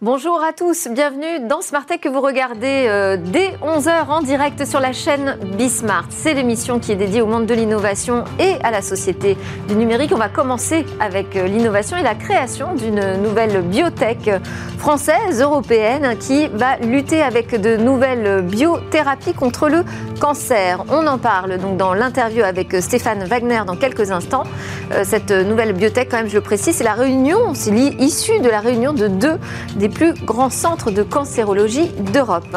Bonjour à tous, bienvenue dans Smartech que vous regardez euh, dès 11h en direct sur la chaîne Bismart. C'est l'émission qui est dédiée au monde de l'innovation et à la société du numérique. On va commencer avec euh, l'innovation et la création d'une nouvelle biotech française, européenne, qui va lutter avec de nouvelles biothérapies contre le cancer. On en parle donc dans l'interview avec Stéphane Wagner dans quelques instants. Euh, cette nouvelle biotech, quand même, je le précise, c'est la réunion, c'est issue de la réunion de deux des plus grands centres de cancérologie d'Europe.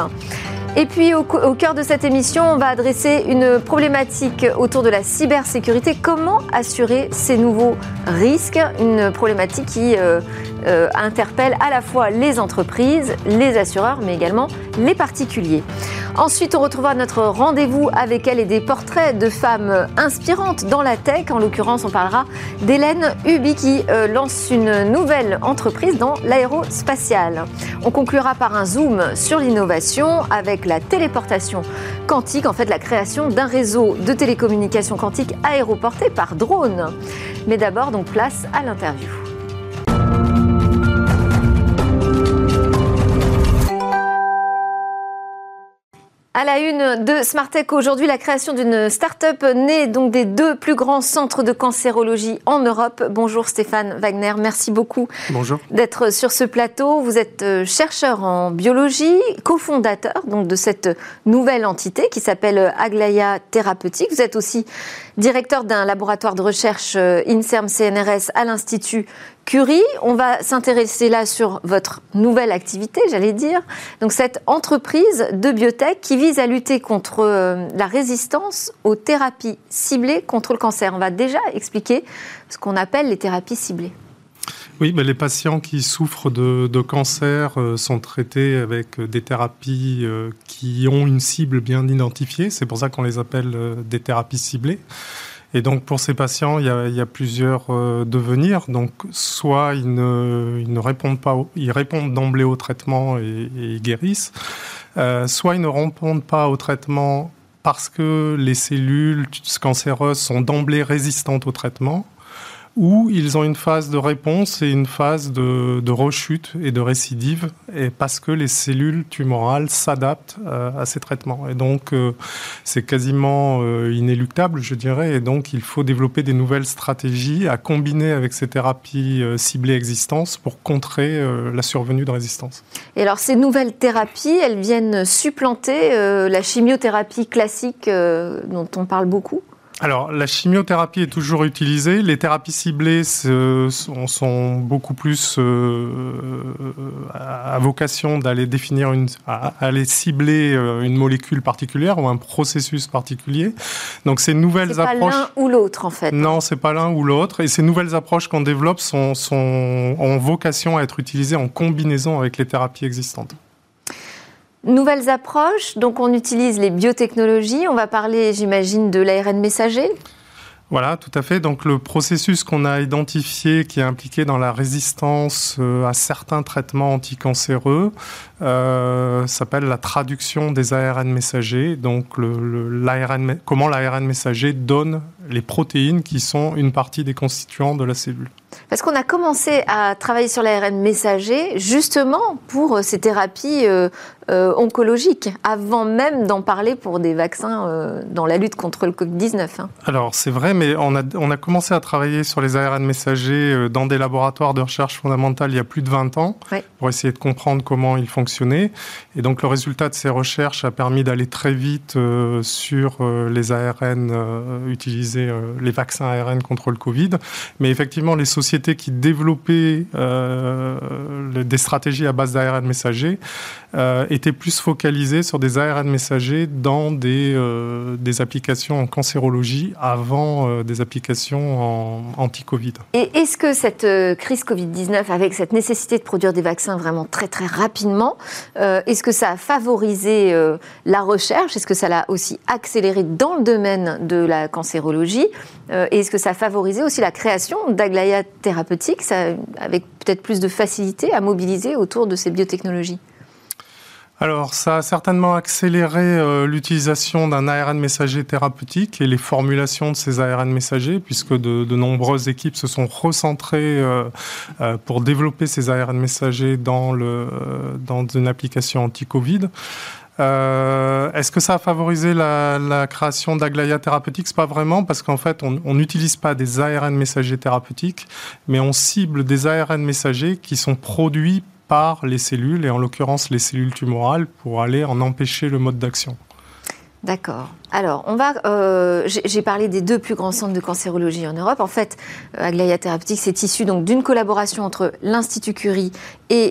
Et puis au, cœur de cette émission, on va adresser une problématique autour de la cybersécurité. Comment assurer ces nouveaux risques? Une problématique qui euh, euh, interpelle à la fois les entreprises, les assureurs, mais également les particuliers. Ensuite, on retrouvera notre rendez-vous avec elle et des portraits de femmes inspirantes dans la tech. En l'occurrence, on parlera d'Hélène Hubi qui euh, lance une nouvelle entreprise dans l'aérospatiale. On conclura par un zoom sur l'innovation avec la téléportation quantique, en fait la création d'un réseau de télécommunications quantiques aéroporté par drone. Mais d'abord, donc place à l'interview. À la une de Smartech aujourd'hui, la création d'une start-up née donc des deux plus grands centres de cancérologie en Europe. Bonjour Stéphane Wagner, merci beaucoup d'être sur ce plateau. Vous êtes euh, chercheur en biologie, cofondateur donc de cette nouvelle entité qui s'appelle Aglaya Thérapeutique. Vous êtes aussi directeur d'un laboratoire de recherche euh, INSERM CNRS à l'Institut Curie. On va s'intéresser là sur votre nouvelle activité, j'allais dire. Donc cette entreprise de biotech qui vise à lutter contre euh, la résistance aux thérapies ciblées contre le cancer. On va déjà expliquer ce qu'on appelle les thérapies ciblées. Oui, les patients qui souffrent de, cancer euh, sont traités avec des thérapies qui ont une cible bien identifiée. C'est pour ça qu'on les appelle des thérapies ciblées. Et donc pour ces patients, il y a, plusieurs euh, devenirs. Donc soit ils ne, répondent pas, ils répondent d'emblée au traitement et, ils guérissent. Euh, soit ils ne répondent pas au traitement parce que les cellules cancéreuses sont d'emblée résistantes au traitement où ils ont une phase de réponse et une phase de, rechute et de récidive, et parce que les cellules tumorales s'adaptent euh, à ces traitements. Et donc, euh, c'est quasiment euh, inéluctable, je dirais, et donc il faut développer des nouvelles stratégies à combiner avec ces thérapies ciblées existantes pour contrer la survenue de résistance. Et alors, ces nouvelles thérapies, elles viennent supplanter la chimiothérapie classique dont on parle beaucoup? Alors, la chimiothérapie est toujours utilisée. Les thérapies ciblées sont, beaucoup plus euh, à vocation d'aller définir une, aller cibler euh, une molécule particulière ou un processus particulier. Donc, ces nouvelles approches. C'est pas l'un ou l'autre, en fait. Non, c'est pas l'un ou l'autre. Et ces nouvelles approches qu'on développe sont, sont, ont vocation à être utilisées en combinaison avec les thérapies existantes. Nouvelles approches, donc on utilise les biotechnologies. On va parler, j'imagine, de l'ARN messager. Voilà, tout à fait. Donc le processus qu'on a identifié qui est impliqué dans la résistance euh, à certains traitements anticancéreux euh, s'appelle la traduction des ARN messagers. Donc comment l'ARN messager donne les protéines qui sont une partie des constituants de la cellule. Parce qu'on a commencé à travailler sur l'ARN messager justement pour euh, ces thérapies euh, euh, oncologiques, avant même d'en parler pour des vaccins dans la lutte contre le Covid-19. Hein. Alors c'est vrai, mais on a, on a commencé à travailler sur les ARN messagers dans des laboratoires de recherche fondamentale il y a plus de 20 ans, pour essayer de comprendre comment ils fonctionnaient. Et donc le résultat de ces recherches a permis d'aller très vite sur les ARN utilisés, les vaccins ARN contre le Covid. Mais effectivement, les sociétés qui développaient euh, des stratégies à base d'ARN messager euh, étaient plus focalisées sur des ARN messagers dans des, euh, des applications en cancérologie avant des applications en anti-Covid. Et est-ce que cette crise Covid-19, avec cette nécessité de produire des vaccins vraiment très très rapidement, est-ce que ça a favorisé la recherche? Est-ce que ça l'a aussi accéléré dans le domaine de la cancérologie? Et est-ce que ça a favorisé aussi la création d'Aglaya thérapeutique, avec peut-être plus de facilité à mobiliser autour de ces biotechnologies alors, ça a certainement accéléré euh, l'utilisation d'un ARN messager thérapeutique et les formulations de ces ARN messagers, puisque de, nombreuses équipes se sont recentrées euh, euh, pour développer ces ARN messagers dans, le, dans une application anti-Covid. Est-ce que ça a favorisé la, création d'Aglaya Therapeutics Pas vraiment, parce qu'en fait, on n'utilise pas des ARN messagers thérapeutiques, mais on cible des ARN messagers qui sont produits par les cellules, et en l'occurrence les cellules tumorales, pour aller en empêcher le mode d'action. D'accord. Alors, on va. Euh, j'ai parlé des deux plus grands centres de cancérologie en Europe. En fait, euh, Aglaya Therapeutics est issu d'une collaboration entre l'Institut Curie et